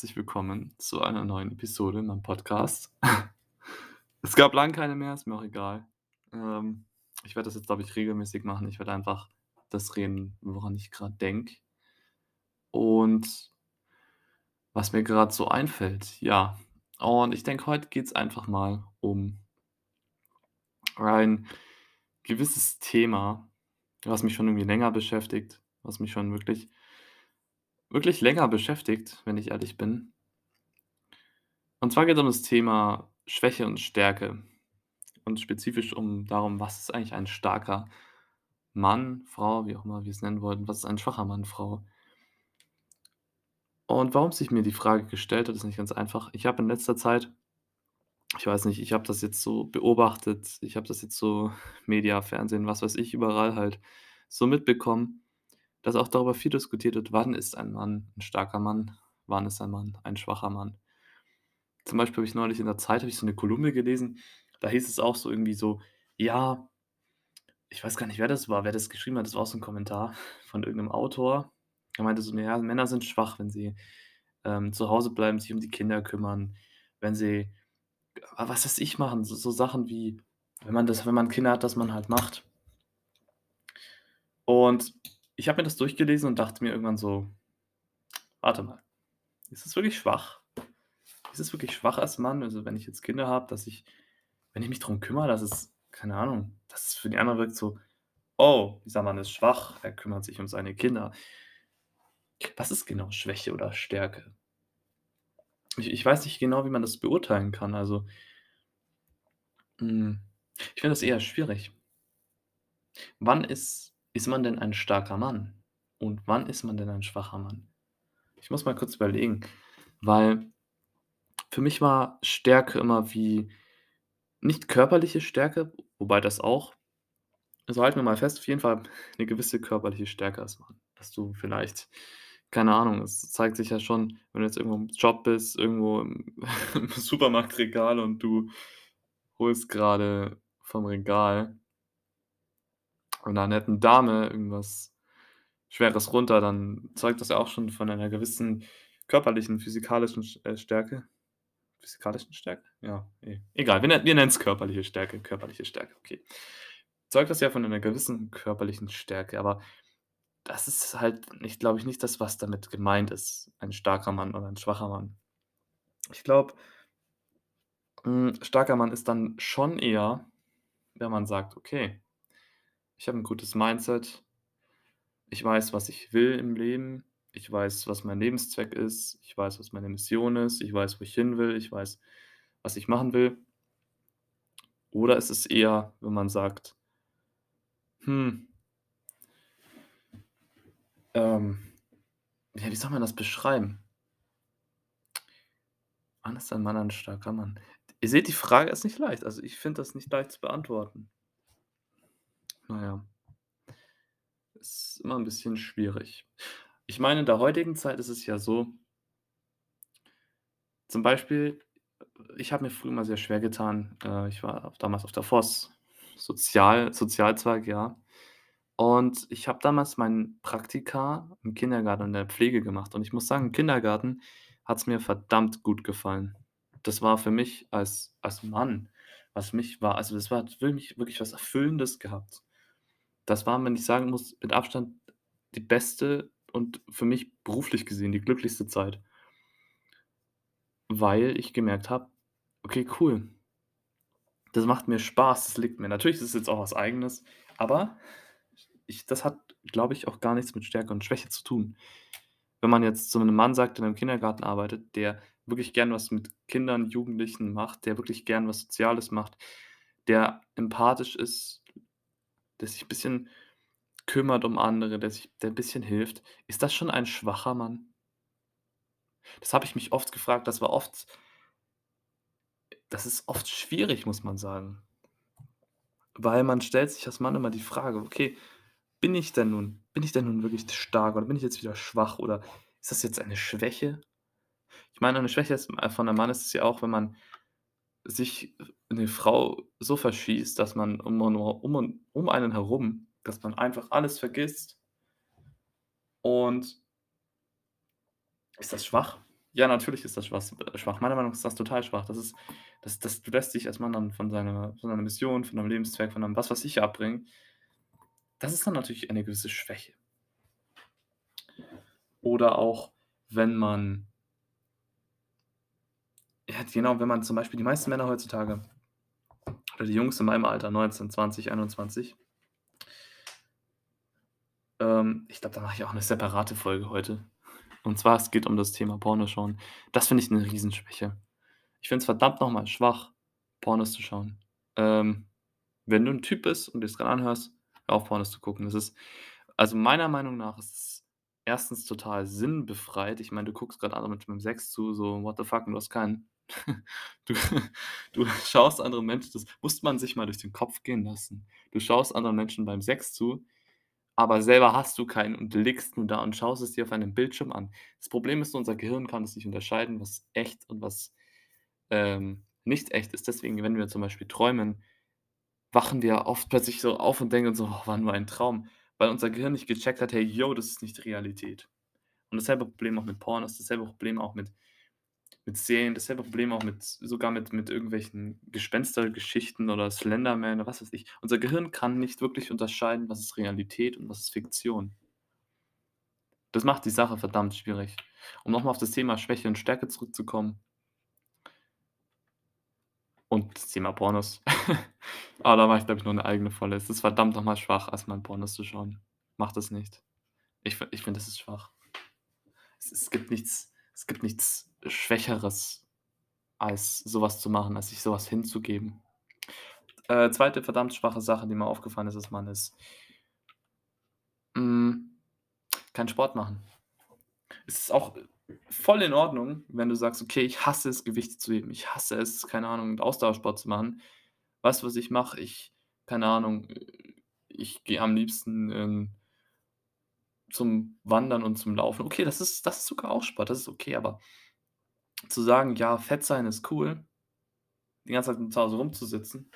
Herzlich willkommen zu einer neuen Episode in meinem Podcast. Es gab lang keine mehr, ist mir auch egal. Ähm, ich werde das jetzt, glaube ich, regelmäßig machen. Ich werde einfach das reden, woran ich gerade denke. Und was mir gerade so einfällt, ja. Und ich denke, heute geht es einfach mal um ein gewisses Thema, was mich schon irgendwie länger beschäftigt, was mich schon wirklich wirklich länger beschäftigt, wenn ich ehrlich bin. Und zwar geht es um das Thema Schwäche und Stärke und spezifisch um darum, was ist eigentlich ein starker Mann, Frau, wie auch immer wir es nennen wollten, was ist ein schwacher Mann, Frau? Und warum sich mir die Frage gestellt hat, ist nicht ganz einfach. Ich habe in letzter Zeit ich weiß nicht, ich habe das jetzt so beobachtet, ich habe das jetzt so Media, Fernsehen, was weiß ich, überall halt so mitbekommen, dass auch darüber viel diskutiert wird, wann ist ein Mann ein starker Mann, wann ist ein Mann ein schwacher Mann. Zum Beispiel habe ich neulich in der Zeit ich so eine Kolumne gelesen, da hieß es auch so irgendwie so: „Ja“ ich weiß gar nicht, wer das war, wer das geschrieben hat, das war auch so 'n Kommentar von irgendeinem Autor. Er meinte so: „Ja, Männer sind schwach, wenn sie, ähm, zu Hause bleiben, sich um die Kinder kümmern, wenn sie, ah, was weiß ich, machen, so so Sachen wie, wenn man das wenn man Kinder hat, dass man halt macht.“ Und ich habe mir das durchgelesen und dachte mir irgendwann so: „Warte mal, ist es wirklich schwach? Ist es wirklich schwach als Mann, also, wenn ich jetzt Kinder habe, dass ich wenn ich mich drum kümmere, dass es keine Ahnung, dass es für die anderen wirkt so: „Oh, dieser Mann ist schwach, er kümmert sich um seine Kinder.“ Was ist genau Schwäche oder Stärke? Ich ich weiß nicht genau, wie man das beurteilen kann. Also hm, ich finde das eher schwierig. Wann ist ist man denn ein starker Mann? Und wann ist man denn ein schwacher Mann? Ich muss mal kurz überlegen, weil für mich war Stärke immer wie nicht körperliche Stärke, wobei das auch. Also, halten wir mal fest, auf jeden Fall 'ne gewisse körperliche Stärke als Mann, dass du vielleicht keine Ahnung, es zeigt sich ja schon, wenn du jetzt irgendwo im Job bist, irgendwo im im Supermarktregal und du holst grade vom Regal von 'ner netten Dame irgendwas Schweres runter, dann zeugt das ja auch schon von einer gewissen körperlichen, physikalischen Sch äh, Stärke. Physikalischen Stärke? Ja, e egal, wir nennen wir nennen's körperliche Stärke, körperliche Stärke, okay. Zeugt das ja von einer gewissen körperlichen Stärke, aber das ist halt nicht glaube ich, nicht das, was damit gemeint ist, ein starker Mann oder ein schwacher Mann. Ich glaube hm, starker Mann ist dann schon eher, wenn man sagt: „Okay, ich habe 'n gutes Mindset. Ich weiß, was ich will im Leben. Ich weiß, was mein Lebenszweck ist. Ich weiß, was meine Mission ist. Ich weiß, wo ich hin will. Ich weiß, was ich machen will.“ Oder ist es eher, wenn man sagt: „Hm“ ähm, ja, wie soll man das beschreiben? Wann ist ein Mann ein starker Mann? Ihr seht, die Frage ist nicht leicht. Also, ich finde das nicht leicht zu beantworten. Na ja. Ist immer 'n bisschen schwierig. Ich meine, in der heutigen Zeit ist es ja so zum Beispiel, ich habe mir früher immer sehr schwer getan. Äh, ich war damals auf der Voss, Sozial Sozialzweig, ja. Und ich habe damals mein Praktika im Kindergarten in der Pflege gemacht. Und ich muss sagen, im Kindergarten hat's mir verdammt gut gefallen. Das war für mich als als Mann, was mich war also, das war für mich wirklich was Erfüllendes gehabt. Das war, wenn ich sagen muss, mit Abstand die beste und für mich beruflich gesehen die glücklichste Zeit. Weil ich gemerkt habe: „Okay, cool. Das macht mir Spaß, das liegt mir.“ Natürlich ist es jetzt auch was Eigenes, aber ich das hat, glaube ich, auch gar nichts mit Stärke und Schwäche zu tun. Wenn man jetzt zu 'nem Mann sagt, der im Kindergarten arbeitet, der wirklich gern was mit Kindern, Jugendlichen macht, der wirklich gern was Soziales macht, der empathisch ist, der sich bisschen kümmert um andere, der sich der 'n bisschen hilft. Ist das schon ein schwacher Mann? Das habe ich mich oft gefragt. Das war oft das ist oft schwierig, muss man sagen. Weil man stellt sich als Mann immer die Frage: „Okay, bin ich denn nun bin ich denn nun wirklich stark oder bin ich jetzt wieder schwach oder ist das jetzt eine Schwäche?“ Ich meine, eine Schwäche äh, von 'nem Mann ist es ja auch, wenn man sich in 'ne Frau so verschießt, dass man um und um einen herum dass man einfach alles vergisst. Und ist das schwach? Ja, natürlich ist das schwach schwach. Meiner Meinung nach ist das total schwach. Das ist das das du lässt dich als Mann dann von seiner von deiner Mission, von deinem Lebenszweck, von deinem was weiß ich abbringen. Das ist dann natürlich eine gewisse Schwäche. Oder auch, wenn man ja, genau, wenn man zum Beispiel die meisten Männer heutzutage oder die Jungs in meinem Alter, 19, 20, 21 ähm, ich glaube, da mache ich auch 'ne separate Folge heute. Und zwar, es geht um das Thema Pornoschauen. Das finde ich 'ne Riesenschwäche. Ich finde es verdammt noch mal schwach, Pornos zu schauen. Ähm, wenn du 'n Typ bist und dir's grad anhörst, hör auf, Pornos zu gucken. Das ist also, meiner Meinung nach ist es 1. total sinnbefreit. Ich meine, du guckst grad anderen Menschen beim Sex zu, so what the fuck du hast keinen. Du du schaust anderen Menschen das muss man sich mal durch den Kopf gehen lassen. Du schaust anderen Menschen beim Sex zu, aber selber hast du keinen und liegst nur da und schaust es dir auf einem Bildschirm an. Das Problem ist, unser Gehirn kann es nicht unterscheiden, was echt und was, ähm, nicht echt ist. Deswegen, wenn wir zum Beispiel träumen, wachen wir oft plötzlich so auf und denken so: „Oh, war nur ein Traum“, weil unser Gehirn nicht gecheckt hat: „Hey, yo, das ist nicht Realität.“ Und dasselbe Problem auch mit Pornos, dasselbe Problem auch mit mit Serien, dasselbe Problem auch mit sogar mit mit irgendwelchen Gespenstergeschichten oder Slender Man oder was weiß ich. Unser Gehirn kann nicht wirklich unterscheiden, was ist Realität und was ist Fiktion. Das macht die Sache verdammt schwierig. Um noch mal auf das Thema Schwäche und Stärke zurückzukommen und das Thema Pornos. Aber da mache ich, glaube ich, noch 'ne eigene Folge. Es ist verdammt noch mal schwach, erstmal Pornos zu schauen. Macht das nicht. Ich ich finde, das ist schwach. Es es gibt nichts es gibt nichts Schwächeres, als so was zu machen, als sich so was hinzugeben. Äh, 2. verdammt schwache Sache, die mir aufgefallen ist als Mann, ist hm, keinen Sport machen. Es ist auch voll in Ordnung, wenn du sagst: „Okay, ich hasse es, Gewichte zu heben. Ich hasse es, keine Ahnung, Ausdauersport zu machen.“ Weißt du, was ich mache? Ich keine Ahnung, ich gehe am liebsten, ähm zum Wandern und zum Laufen. Okay, das ist das ist sogar auch Sport, das ist okay, aber zu sagen: „Ja, Fett sein ist cool“ die ganze Zeit zu Hause rumzusitzen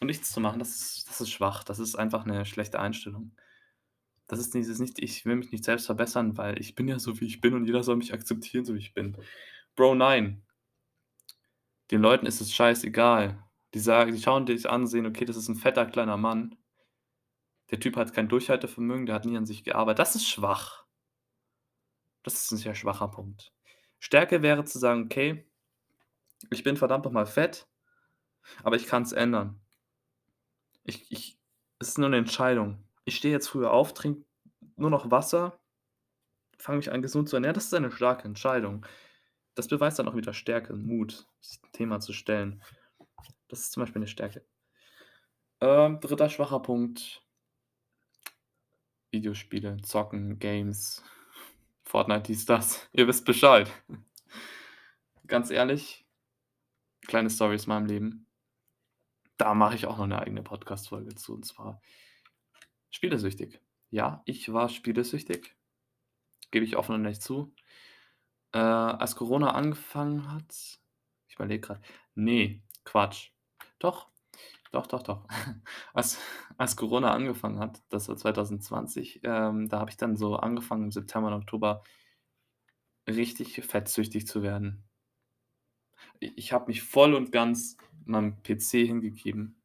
und nichts zu machen, das ist das ist schwach. Das ist einfach 'ne schlechte Einstellung. Das ist dieses nicht: „Ich will mich nicht selbst verbessern, weil ich bin ja so, wie ich bin und jeder soll mich akzeptieren, so wie ich bin.“ Bro, nein. Den Leuten ist es scheißegal. Die sagen die schauen dich an, sehen: „Okay, das ist 'n fetter kleiner Mann.“ Der Typ hat kein Durchhaltevermögen, der hat nie an sich gearbeitet. Das ist schwach. Das ist 'n sehr schwacher Punkt. Stärke wäre zu sagen: „Okay, ich bin verdammt noch mal fett, aber ich kann's ändern.“ Ich ich es ist nur 'ne Entscheidung. Ich stehe jetzt früher auf, trinke nur noch Wasser, fange mich an, gesund zu ernähren. Das ist eine starke Entscheidung. Das beweist dann auch wieder Stärke und Mut, dem Thema zu stellen. Das ist zum Beispiel 'ne Stärke. Ähm, 3. schwacher Punkt Videospiele, Zocken, Games, Fortnite, dies, das. Ihr wisst Bescheid. Ganz ehrlich, kleine Story aus meinem Leben. Da mache ich auch noch 'ne eigene Podcast-Folge zu, und zwar spielesüchtig. Ja, ich war spielesüchtig, gebe ich offen und ehrlich zu. Äh, als Corona angefangen hat ich überlege grad. Ne, Quatsch. Doch, doch, doch, doch. Als als Corona angefangen hat, das war 2020, ähm, da habe ich dann so angefangen, im September und Oktober richtig fettsüchtig zu werden. Ich habe mich voll und ganz meinem PC hingegeben.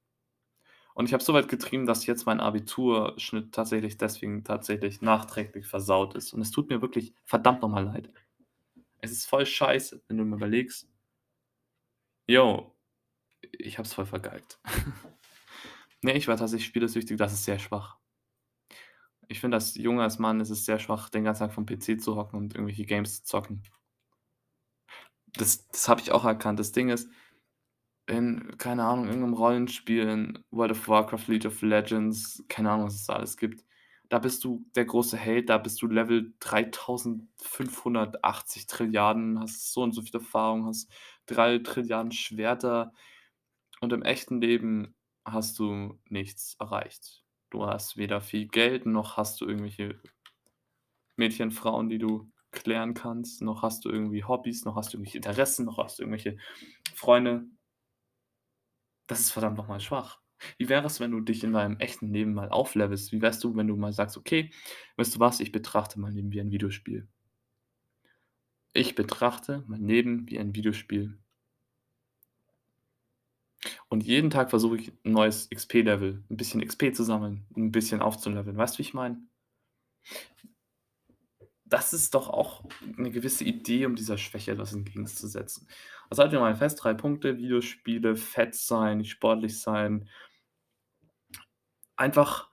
Und ich habe so weit getrieben, dass jetzt mein Abiturschnitt tatsächlich deswegen tatsächlich nachträglich versaut ist. Und es tut mir wirklich verdammt noch mal leid. Es ist voll scheiße, wenn du mal überlegst Jo, ich habe es voll vergeigt. Ne, ich war tatsächlich spielesüchtig, das ist sehr schwach. Ich finde, als Junge, als Mann ist es sehr schwach, den ganzen Tag vorm PC zu hocken und irgendwelche Games zu zocken. Das das habe ich auch erkannt. Das Ding ist, in, keine Ahnung, irgend 'nem Rollenspiel, in World of Warcraft, League of Legends, keine Ahnung, was es da alles gibt. Da bist du der große Held, da bist du Level 3580 Trilliarden, hast so und so viel Erfahrung, hast 3 Trilliarden Schwerter und im echten Leben hast du nichts erreicht. Du hast weder viel Geld, noch hast du irgendwelche Mädchen, Frauen, die du klären kannst, noch hast du irgendwie Hobbys, noch hast du irgendwelche Interessen, noch hast du irgendwelche Freunde. Das ist verdammt noch mal schwach. Wie wäre es, wenn du dich in deinem echten Leben mal auflevelst? Wie wärst du, wenn du mal sagst: „Okay, weißt du was, ich betrachte mein Leben wie ein Videospiel?“ Ich betrachte mein Leben wie ein Videospiel. Und jeden Tag versuche ich 'n neues XP-Level 'n bisschen XP zu sammeln, 'n bisschen aufzuleveln. Weißt du, wie ich meine? Das ist doch auch 'ne gewisse Idee, um dieser Schwäche etwas entgegenzusetzen. Also, halten wir mal fest, 3 Punkte: Videospiele, fett sein, sportlich sein. Einfach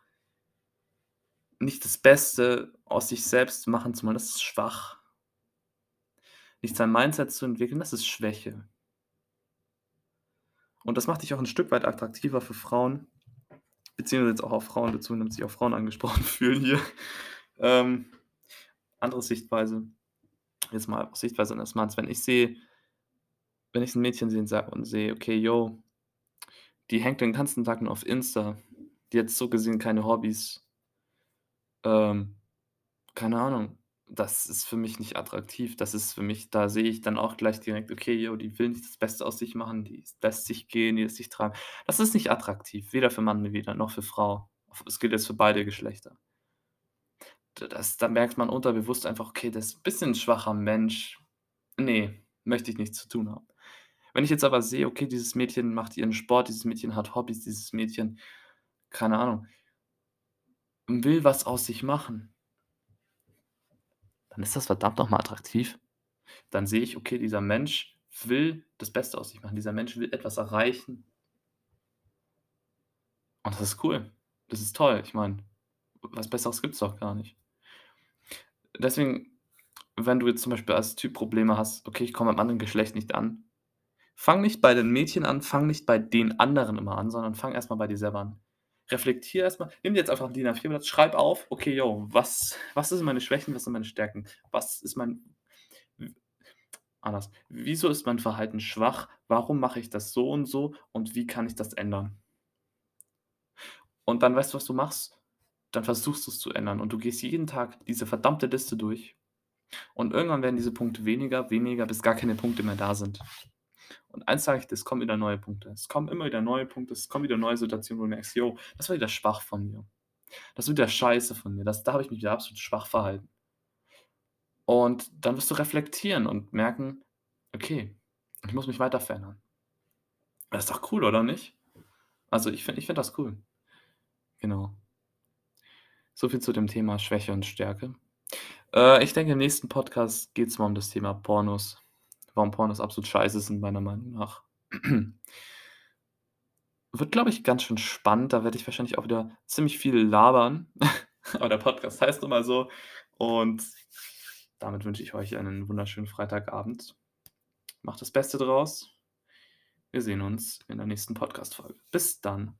nicht das Beste aus sich selbst machen zu wollen, das ist schwach. Nicht sein Mindset zu entwickeln, das ist Schwäche. Und das macht dich auch 'n Stück weit attraktiver für Frauen, beziehungsweise jetzt auch auf Frauen bezogen, damit sich auch Frauen angesprochen fühlen hier. Ähm, andere Sichtweise jetzt mal Sichtweise eines Manns. Wenn ich sehe wenn ich 'n Mädchen sehe und sehe: „Okay, yo, die hängt den ganzen Tag nur auf Insta, die hat so gesehen keine Hobbys“ ähm, keine Ahnung, das ist für mich nicht attraktiv. Das ist für mich da sehe ich dann auch gleich direkt: „Okay, yo, die will nicht das Beste aus sich machen, die lässt sich gehen, die lässt sich treiben.“ Das ist nicht attraktiv, weder für Mann weder noch für Frau. Es gilt jetzt für beide Geschlechter. Das da merkt man unterbewusst einfach: „Okay, das ist bisschen 'n schwacher Mensch. Ne, möchte ich nichts zu tun haben.“ Wenn ich jetzt aber sehe: Okay, dieses Mädchen macht ihren Sport, dieses Mädchen hat Hobbys, dieses Mädchen, keine Ahnung will was aus sich machen dann ist das verdammt noch mal attraktiv. Dann sehe ich: Okay, dieser Mensch will das Beste aus sich machen. Dieser Mensch will etwas erreichen. Und das ist cool. Das ist toll. Ich meine, was Besseres gibt's doch gar nicht. Deswegen, wenn du jetzt zum Beispiel als Typ Probleme hast: „Okay, ich komme beim anderen Geschlecht nicht an“, fang nicht bei den Mädchen an, fang nicht bei den anderen immer an, sondern fang erst mal bei dir selber an. Reflektiere erst mal. Nimm dir jetzt einfach 'n DIN A4 Blatt, schreib auf: „Okay, yo, was was sind meine Schwächen, was sind meine Stärken? Was ist mein anders. Wieso ist mein Verhalten schwach? Warum mache ich das so und so und wie kann ich das ändern?“ Und dann weißt du, was du machst? Dann versuchst du's zu ändern und du gehst jeden Tag diese verdammte Liste durch. Und irgendwann werden diese Punkte weniger, weniger, bis gar keine Punkte mehr da sind. Und eins sage ich es kommen wieder neue Punkte. Es kommen immer wieder neue Punkte, es kommen wieder neue Situationen, wo du merkst: „Jo, das war wieder schwach von mir. Das ist wieder scheiße von mir. Das da habe ich mich wieder absolut schwach verhalten.“ Und dann wirst du reflektieren und merken: „Okay, ich muss mich weiter verändern.“ Das ist doch cool, oder nicht? Also, ich finde ich finde das cool. Genau. So viel zu dem Thema Schwäche und Stärke. Äh, ich denke, im nächsten Podcast geht's mal um das Thema Pornos. Warum Pornos absolut scheiße sind, meiner Meinung nach. Wird, glaube ich, ganz schön spannend. Da werde ich wahrscheinlich auch wieder ziemlich viel labern. Aber der Podcast heißt nun mal so. Und damit wünsche ich euch einen wunderschönen Freitagabend. Macht das Beste draus. Wir sehen uns in der nächsten Podcast-Folge. Bis dann.